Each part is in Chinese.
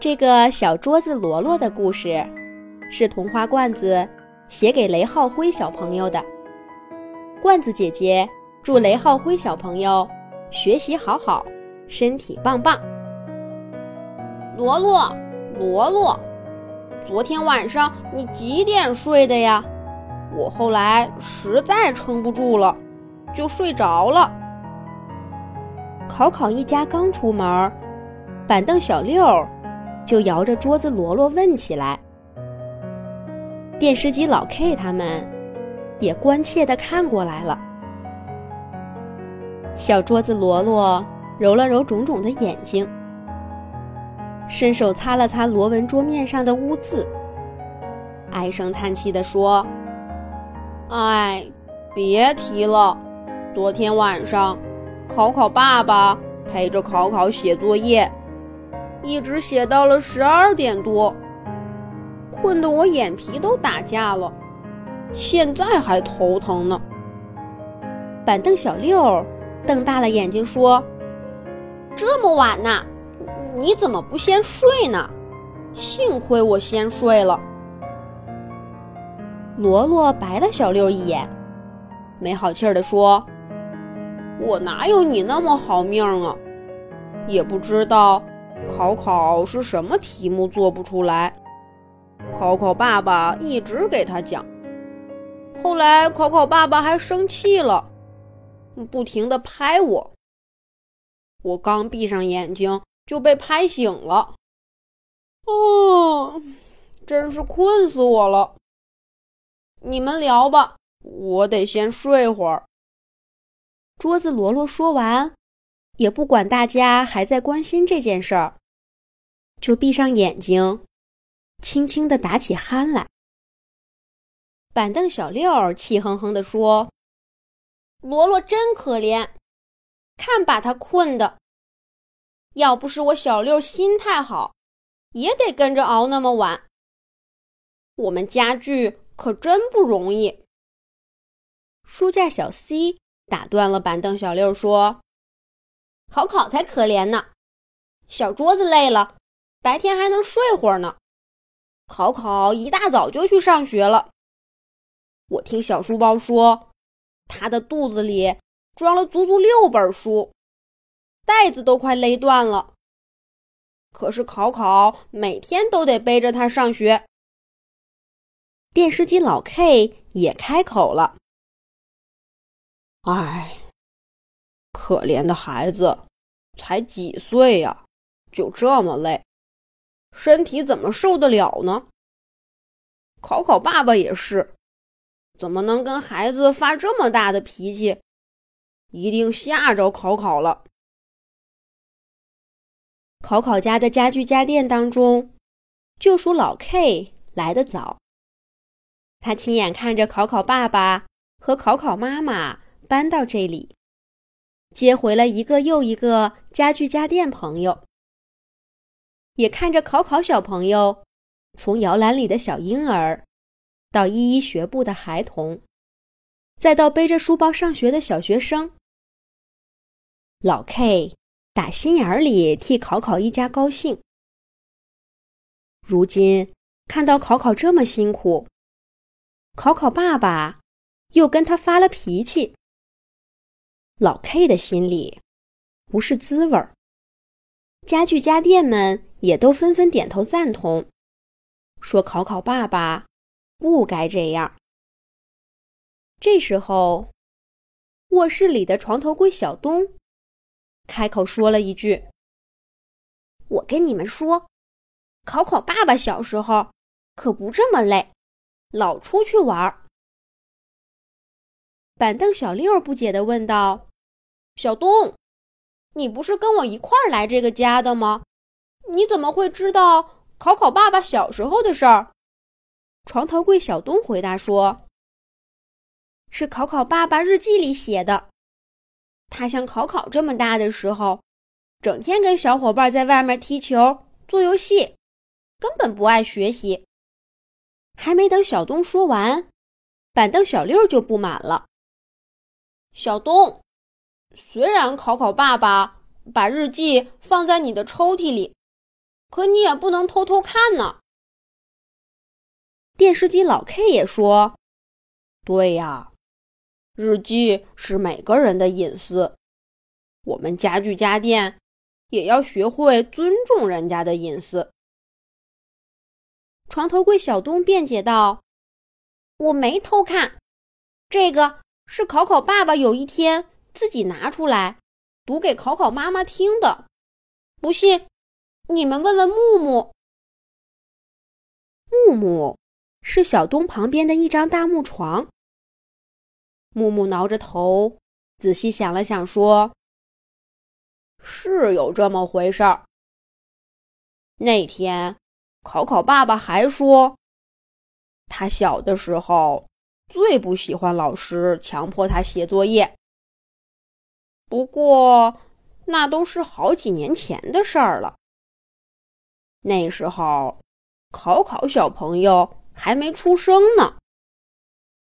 这个小桌子罗罗的故事，是童话罐子写给雷浩辉小朋友的。罐子姐姐祝雷浩辉小朋友学习好好，身体棒棒。罗罗，罗罗，昨天晚上你几点睡的呀？我后来实在撑不住了，就睡着了。考考一家刚出门，板凳小六就摇着桌子罗罗问起来。电视机老 K 他们也关切地看过来了。小桌子罗罗揉了揉肿肿的眼睛，伸手擦了擦罗纹桌面上的污渍，唉声叹气地说。哎，别提了！昨天晚上，考考爸爸陪着考考写作业，一直写到了十二点多，困得我眼皮都打架了，现在还头疼呢。板凳小六瞪大了眼睛说：“这么晚呢，你怎么不先睡呢？幸亏我先睡了。”罗罗白了小六一眼，没好气儿地说：“我哪有你那么好命啊？也不知道考考是什么题目做不出来，考考爸爸一直给他讲。后来考考爸爸还生气了，不停地拍我。我刚闭上眼睛就被拍醒了。哦，真是困死我了。”你们聊吧，我得先睡会儿。桌子罗罗说完，也不管大家还在关心这件事儿，就闭上眼睛，轻轻的打起鼾来。板凳小六气哼哼地说：“罗罗真可怜，看把他困的。要不是我小六心态好，也得跟着熬那么晚。我们家具。”可真不容易。书架小 C 打断了板凳小六，说：“考考才可怜呢，小桌子累了，白天还能睡会儿呢。考考一大早就去上学了。我听小书包说，他的肚子里装了足足六本书，袋子都快勒断了。可是考考每天都得背着它上学。”电视机老 K 也开口了：“哎，可怜的孩子，才几岁呀，就这么累，身体怎么受得了呢？考考爸爸也是，怎么能跟孩子发这么大的脾气？一定吓着考考了。考考家的家具家电当中，就属老 K 来得早。”他亲眼看着考考爸爸和考考妈妈搬到这里，接回了一个又一个家具家电朋友，也看着考考小朋友从摇篮里的小婴儿，到一一学步的孩童，再到背着书包上学的小学生。老 K 打心眼里替考考一家高兴。如今看到考考这么辛苦。考考爸爸又跟他发了脾气，老 K 的心里不是滋味儿。家具家电们也都纷纷点头赞同，说考考爸爸不该这样。这时候，卧室里的床头柜小东开口说了一句：“我跟你们说，考考爸爸小时候可不这么累。”老出去玩儿，板凳小六不解地问道：“小东，你不是跟我一块儿来这个家的吗？你怎么会知道考考爸爸小时候的事儿？”床头柜小东回答说：“是考考爸爸日记里写的。他像考考这么大的时候，整天跟小伙伴在外面踢球、做游戏，根本不爱学习。”还没等小东说完，板凳小六就不满了。小东，虽然考考爸爸把日记放在你的抽屉里，可你也不能偷偷看呢。电视机老 K 也说：“对呀，日记是每个人的隐私，我们家具家电也要学会尊重人家的隐私。”床头柜小东辩解道：“我没偷看，这个是考考爸爸有一天自己拿出来读给考考妈妈听的。不信，你们问问木木。木木。”是小东旁边的一张大木床。木木挠着头，仔细想了想，说：“是有这么回事儿。那天，考考爸爸还说，他小的时候最不喜欢老师强迫他写作业。不过，那都是好几年前的事儿了。那时候，考考小朋友。”还没出生呢。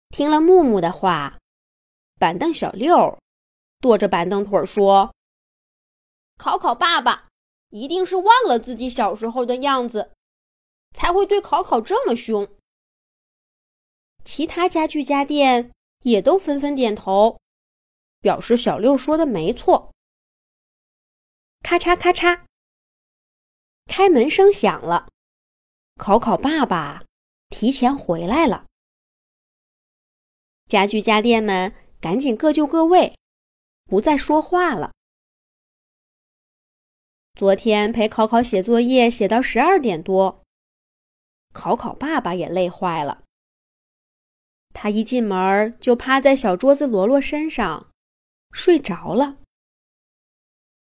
听了木木的话，板凳小六跺着板凳腿说：“考考爸爸一定是忘了自己小时候的样子，才会对考考这么凶。”其他家具家电也都纷纷点头，表示小六说的没错。咔嚓咔嚓，开门声响了，考考爸爸。提前回来了，家具家电们赶紧各就各位，不再说话了。昨天陪考考写作业，写到十二点多，考考爸爸也累坏了。他一进门就趴在小桌子罗罗身上睡着了。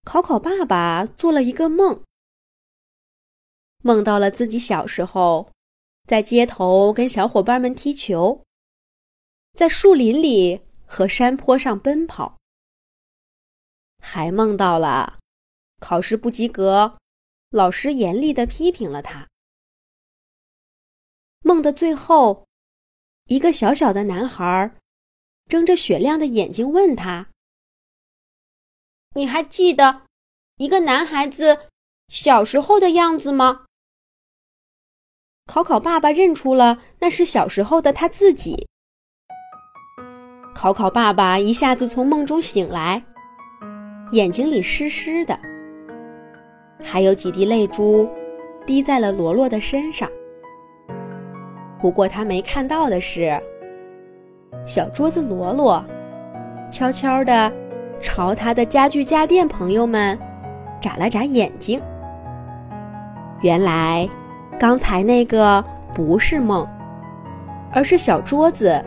考考爸爸做了一个梦，梦到了自己小时候。在街头跟小伙伴们踢球，在树林里和山坡上奔跑，还梦到了考试不及格，老师严厉的批评了他。梦的最后，一个小小的男孩睁着雪亮的眼睛问他：“你还记得一个男孩子小时候的样子吗？”考考爸爸认出了那是小时候的他自己。考考爸爸一下子从梦中醒来，眼睛里湿湿的，还有几滴泪珠滴在了罗罗的身上。不过他没看到的是，小桌子罗罗悄悄的朝他的家具家电朋友们眨了眨眼睛。原来。刚才那个不是梦，而是小桌子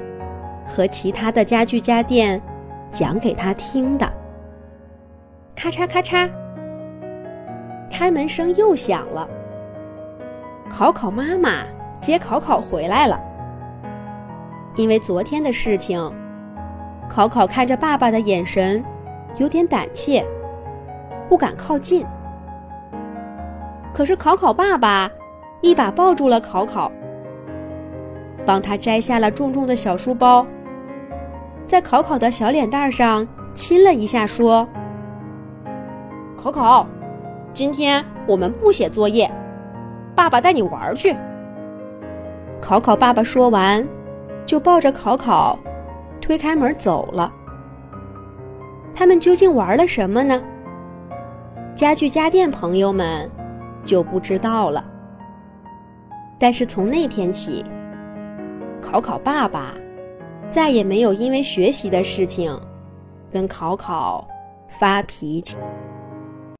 和其他的家具家电讲给他听的。咔嚓咔嚓，开门声又响了。考考妈妈接考考回来了。因为昨天的事情，考考看着爸爸的眼神有点胆怯，不敢靠近。可是考考爸爸。一把抱住了考考，帮他摘下了重重的小书包，在考考的小脸蛋上亲了一下，说：“考考，今天我们不写作业，爸爸带你玩去。”考考爸爸说完，就抱着考考，推开门走了。他们究竟玩了什么呢？家具家电朋友们就不知道了。但是从那天起，考考爸爸再也没有因为学习的事情跟考考发脾气。